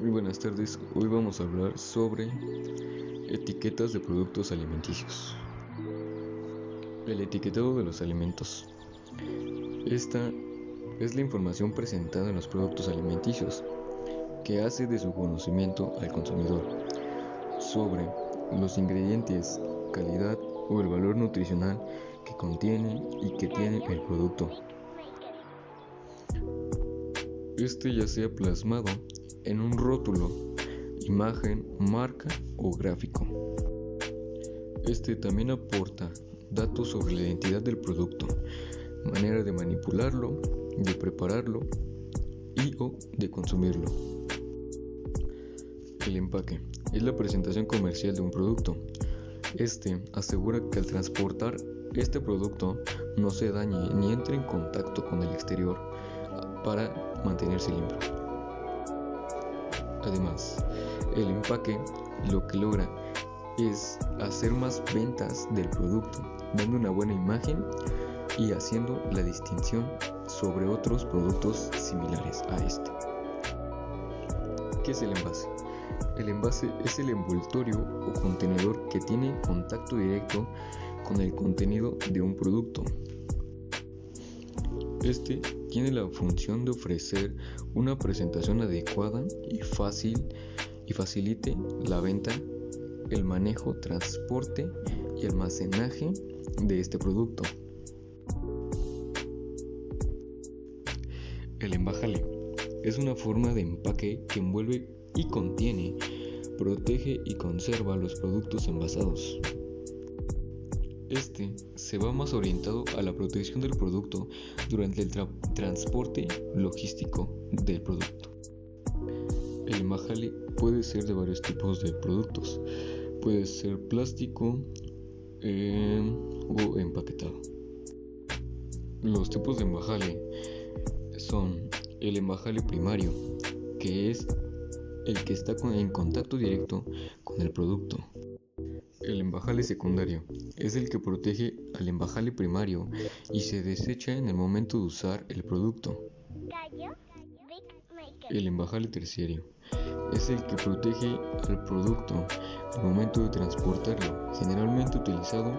Muy buenas tardes, hoy vamos a hablar sobre etiquetas de productos alimenticios. El etiquetado de los alimentos. Esta es la información presentada en los productos alimenticios que hace de su conocimiento al consumidor sobre los ingredientes, calidad o el valor nutricional que contiene y que tiene el producto. Este ya sea plasmado en un rótulo, imagen, marca o gráfico. Este también aporta datos sobre la identidad del producto, manera de manipularlo, de prepararlo y o de consumirlo. El empaque es la presentación comercial de un producto. Este asegura que al transportar este producto no se dañe ni entre en contacto con el exterior para mantenerse limpio. Además, el empaque lo que logra es hacer más ventas del producto, dando una buena imagen y haciendo la distinción sobre otros productos similares a este. ¿Qué es el envase? El envase es el envoltorio o contenedor que tiene contacto directo con el contenido de un producto. Este tiene la función de ofrecer una presentación adecuada y fácil y facilite la venta, el manejo, transporte y almacenaje de este producto. El embajale es una forma de empaque que envuelve y contiene, protege y conserva los productos envasados. Este se va más orientado a la protección del producto durante el transporte logístico del producto. El embajale puede ser de varios tipos de productos. Puede ser plástico eh, o empaquetado. Los tipos de embajale son el embajale primario, que es el que está en contacto directo con el producto. El embajale secundario es el que protege al embajale primario y se desecha en el momento de usar el producto. El embajale terciario es el que protege al producto al momento de transportarlo, generalmente utilizado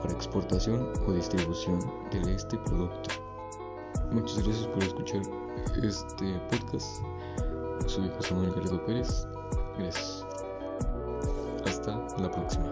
para exportación o distribución de este producto. Muchas gracias por escuchar este podcast. Soy José Manuel Garrido Pérez. Gracias. la próxima.